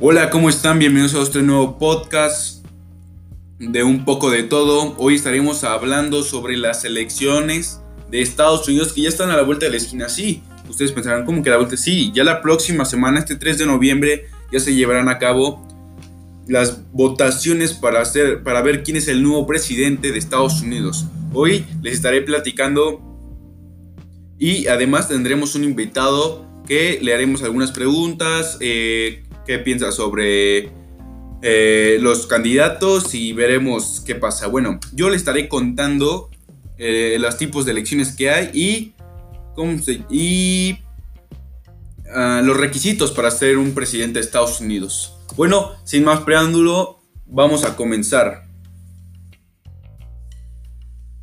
Hola, ¿cómo están? Bienvenidos a este nuevo podcast de un poco de todo. Hoy estaremos hablando sobre las elecciones de Estados Unidos que ya están a la vuelta de la esquina. Sí, ustedes pensarán, ¿cómo que a la vuelta? Sí, ya la próxima semana, este 3 de noviembre, ya se llevarán a cabo las votaciones para, hacer, para ver quién es el nuevo presidente de Estados Unidos. Hoy les estaré platicando y además tendremos un invitado que le haremos algunas preguntas, eh, qué piensa sobre eh, los candidatos y veremos qué pasa. Bueno, yo le estaré contando eh, los tipos de elecciones que hay y ah, los requisitos para ser un presidente de Estados Unidos. Bueno, sin más preámbulo, vamos a comenzar.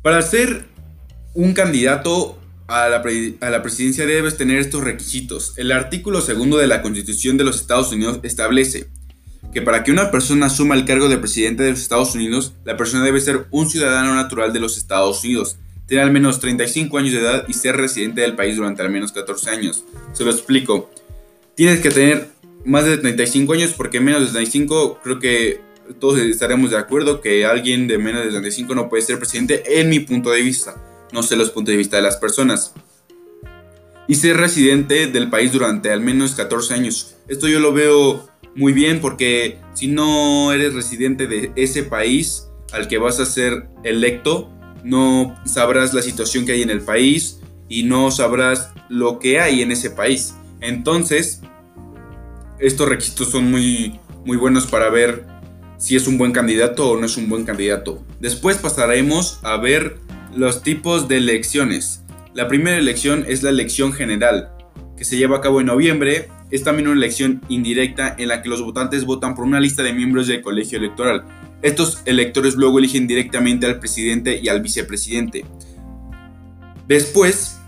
Para ser un candidato a la, presidencia debes tener estos requisitos. El artículo segundo de la Constitución de los Estados Unidos establece que para que una persona asuma el cargo de presidente de los Estados Unidos, la persona debe ser un ciudadano natural de los Estados Unidos, tener al menos 35 años de edad y ser residente del país durante al menos 14 años. Se lo explico. Tienes que tener más de 35 años porque menos de 35 creo que todos estaremos de acuerdo que alguien de menos de 35 no puede ser presidente en mi punto de vista, no sé los puntos de vista de las personas. Y ser residente del país durante al menos 14 años. Esto yo lo veo muy bien porque si no eres residente de ese país al que vas a ser electo, no sabrás la situación que hay en el país y no sabrás lo que hay en ese país. Entonces, estos requisitos son muy, muy buenos para ver si es un buen candidato o no es un buen candidato. Después pasaremos a ver los tipos de elecciones. La primera elección es la elección general, que se lleva a cabo en noviembre. Es también una elección indirecta en la que los votantes votan por una lista de miembros del colegio electoral. Estos electores luego eligen directamente al presidente y al vicepresidente. Después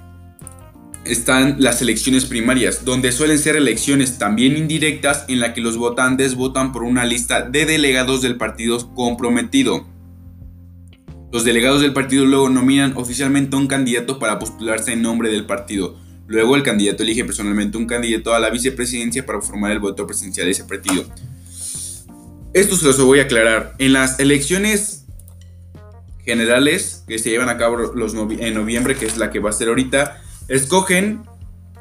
están las elecciones primarias, donde suelen ser elecciones también indirectas en la que los votantes votan por una lista de delegados del partido comprometido. Los delegados del partido luego nominan oficialmente a un candidato para postularse en nombre del partido. Luego el candidato elige personalmente un candidato a la vicepresidencia para formar el voto presidencial de ese partido. Esto se los voy a aclarar. En las elecciones generales que se llevan a cabo en noviembre, que es la que va a ser ahorita, Escogen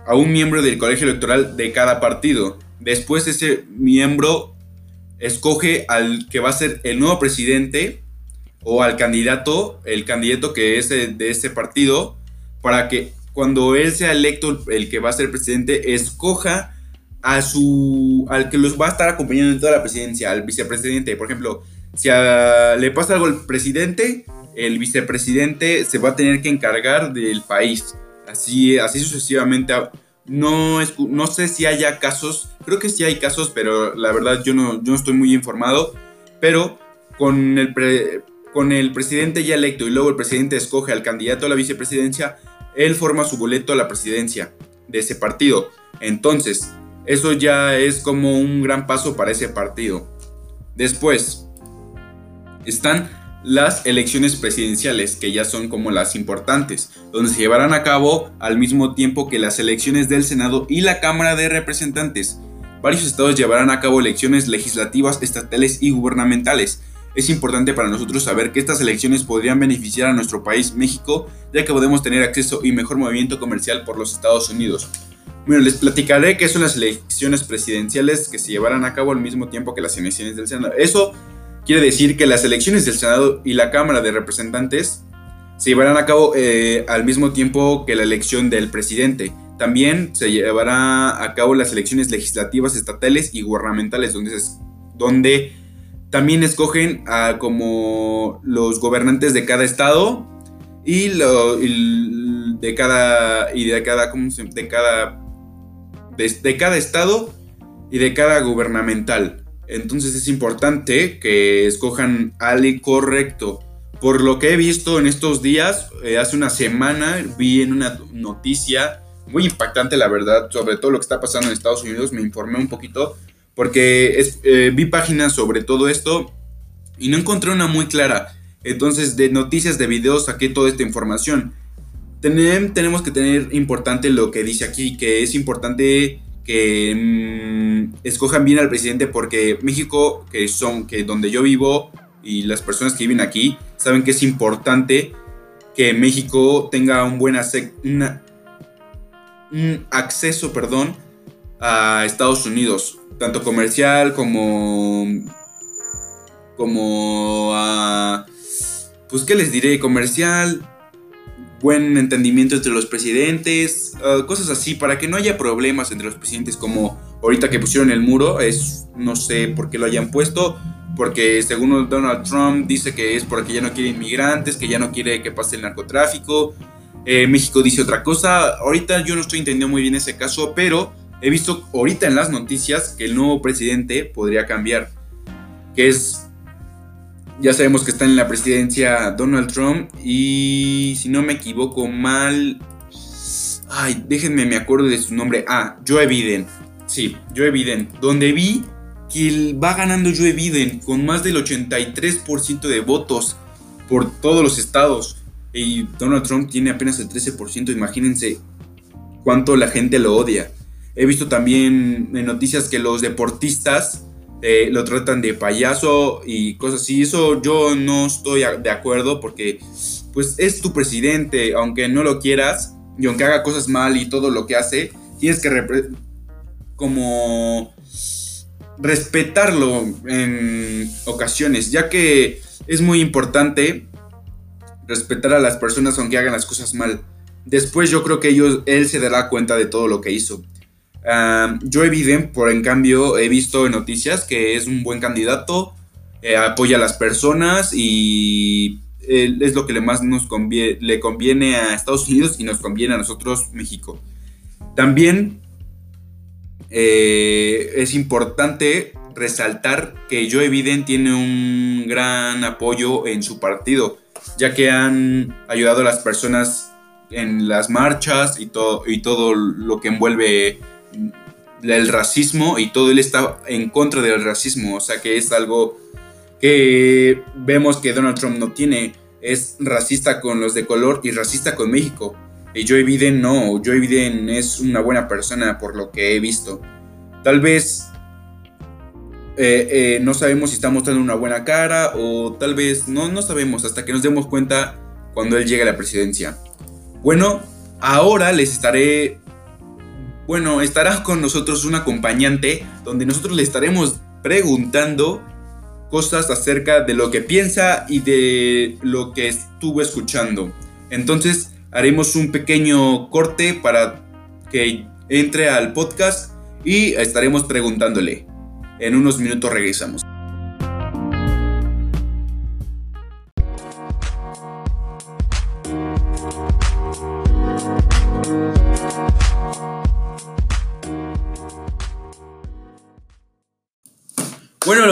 a un miembro del colegio electoral de cada partido. Después ese miembro escoge al que va a ser el nuevo presidente o al candidato, el candidato que es de ese partido, para que cuando él sea electo el que va a ser presidente, escoja a su al que los va a estar acompañando en toda la presidencia, al vicepresidente. Por ejemplo, si le pasa algo al presidente, el vicepresidente se va a tener que encargar del país. Así, así sucesivamente. No, no sé si haya casos, creo que sí hay casos, pero la verdad yo no, yo no estoy muy informado. Pero con el, con el presidente ya electo y luego el presidente escoge al candidato a la vicepresidencia, él forma su boleto a la presidencia de ese partido. Entonces, eso ya es como un gran paso para ese partido. Después, están las elecciones presidenciales, que ya son como las importantes, donde se llevarán a cabo al mismo tiempo que las elecciones del Senado y la Cámara de Representantes. Varios estados llevarán a cabo elecciones legislativas, estatales y gubernamentales. Es importante para nosotros saber que estas elecciones podrían beneficiar a nuestro país, México, ya que podemos tener acceso y mejor movimiento comercial por los Estados Unidos. Bueno, les platicaré qué son las elecciones presidenciales que se llevarán a cabo al mismo tiempo que las elecciones del Senado. Eso Quiere decir que las elecciones del Senado y la Cámara de Representantes se llevarán a cabo eh, al mismo tiempo que la elección del presidente. También se llevará a cabo las elecciones legislativas, estatales y gubernamentales, donde, donde también escogen a como los gobernantes de cada estado y, de cada y de cada de cada de cada estado y de cada gubernamental. Entonces es importante que escojan al correcto. Por lo que he visto en estos días, eh, hace una semana vi en una noticia muy impactante, la verdad, sobre todo lo que está pasando en Estados Unidos. Me informé un poquito porque eh, vi páginas sobre todo esto y no encontré una muy clara. Entonces, de noticias, de videos, saqué toda esta información. tenemos que tener importante lo que dice aquí, que es importante que mm, escojan bien al presidente porque México, que son, que donde yo vivo y las personas que viven aquí, saben que es importante que México tenga un buen acceso, perdón, a Estados Unidos, tanto comercial como como a pues qué les diré, comercial, buen entendimiento entre los presidentes, ah, cosas así, para que no haya problemas entre los presidentes como ahorita que pusieron el muro, es no sé por qué lo hayan puesto, porque según Donald Trump dice que es porque ya no quiere inmigrantes, que ya no quiere que pase el narcotráfico. Eh, México dice otra cosa. Ahorita yo no estoy entendiendo muy bien ese caso, pero he visto ahorita en las noticias que el nuevo presidente podría cambiar. Que es ya sabemos que está en la presidencia Donald Trump y si no me equivoco mal... Ay, déjenme, me acuerdo de su nombre. Ah, Joe Biden. Sí, Joe Biden. Donde vi que va ganando Joe Biden con más del 83% de votos por todos los estados. Y Donald Trump tiene apenas el 13%. Imagínense cuánto la gente lo odia. He visto también en noticias que los deportistas eh, lo tratan de payaso y cosas así. Eso yo no estoy de acuerdo porque pues es tu presidente, aunque no lo quieras y aunque haga cosas mal y todo lo que hace, tienes que como respetarlo en ocasiones, ya que es muy importante respetar a las personas aunque hagan las cosas mal. Después yo creo que ellos, él se dará cuenta de todo lo que hizo. Yo Joe Biden, por en cambio, he visto en noticias que es un buen candidato, eh, apoya a las personas y es lo que le más nos le conviene a Estados Unidos y nos conviene a nosotros, México. También eh, es importante resaltar que Joe Biden tiene un gran apoyo en su partido, ya que han ayudado a las personas en las marchas y todo, y todo lo que envuelve el racismo y todo él está en contra del racismo, o sea que es algo que vemos que Donald Trump no tiene, es racista con los de color y racista con México. Y Joe Biden no, Joe Biden es una buena persona por lo que he visto. Tal vez eh, eh, no sabemos si está mostrando una buena cara o tal vez no, no sabemos hasta que nos demos cuenta cuando él llegue a la presidencia. Bueno, ahora les estaré bueno, estará con nosotros un acompañante donde nosotros le estaremos preguntando cosas acerca de lo que piensa y de lo que estuvo escuchando. Entonces haremos un pequeño corte para que entre al podcast y estaremos preguntándole. En unos minutos regresamos.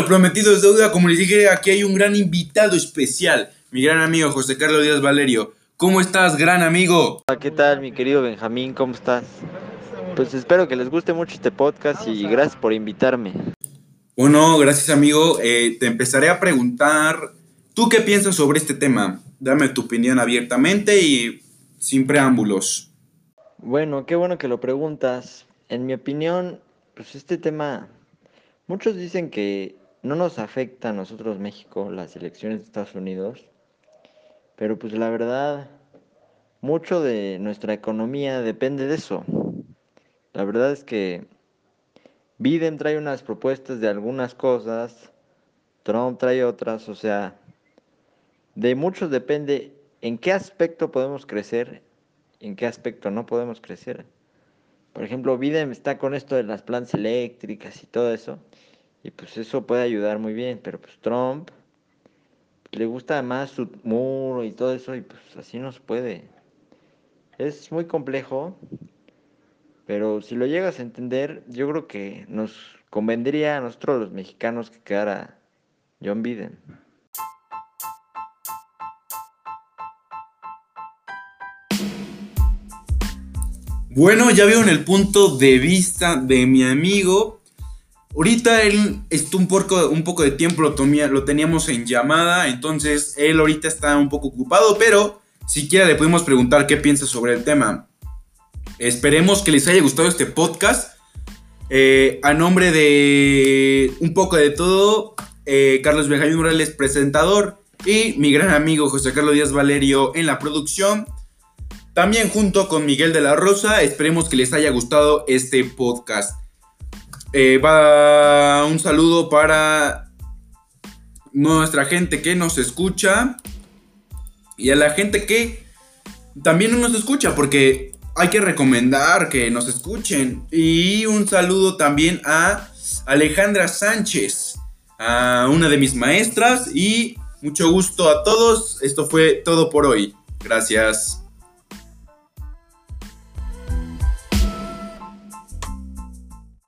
Lo prometido es deuda. Como les dije, aquí hay un gran invitado especial. Mi gran amigo José Carlos Díaz Valerio. ¿Cómo estás, gran amigo? ¿Qué tal, mi querido Benjamín? ¿Cómo estás? Pues espero que les guste mucho este podcast y gracias por invitarme. Bueno, gracias, amigo. Eh, te empezaré a preguntar, ¿tú qué piensas sobre este tema? Dame tu opinión abiertamente y sin preámbulos. Bueno, qué bueno que lo preguntas. En mi opinión, pues este tema Muchos dicen que no nos afecta a nosotros México las elecciones de Estados Unidos, pero pues la verdad, mucho de nuestra economía depende de eso. La verdad es que Biden trae unas propuestas de algunas cosas, Trump trae otras, o sea, de muchos depende en qué aspecto podemos crecer en qué aspecto no podemos crecer. Por ejemplo, Biden está con esto de las plantas eléctricas y todo eso. Y pues eso puede ayudar muy bien. Pero pues Trump le gusta más su muro y todo eso. Y pues así no se puede. Es muy complejo. Pero si lo llegas a entender, yo creo que nos convendría a nosotros los mexicanos que quedara John Biden. Bueno, ya veo en el punto de vista de mi amigo. Ahorita él estuvo un poco, un poco de tiempo, lo, teníamos en llamada, entonces él ahorita está un poco ocupado, pero siquiera le podemos preguntar qué piensa sobre el tema. Esperemos que les haya gustado este podcast. Eh, a nombre de un poco de todo, eh, Carlos Benjamín Morales, presentador, y mi gran amigo José Carlos Díaz Valerio en la producción. También junto con Miguel de la Rosa, esperemos que les haya gustado este podcast. Eh, va un saludo para nuestra gente que nos escucha y a la gente que también no nos escucha, porque hay que recomendar que nos escuchen. Y un saludo también a Alejandra Sánchez, a una de mis maestras y mucho gusto a todos. Esto fue todo por hoy. Gracias.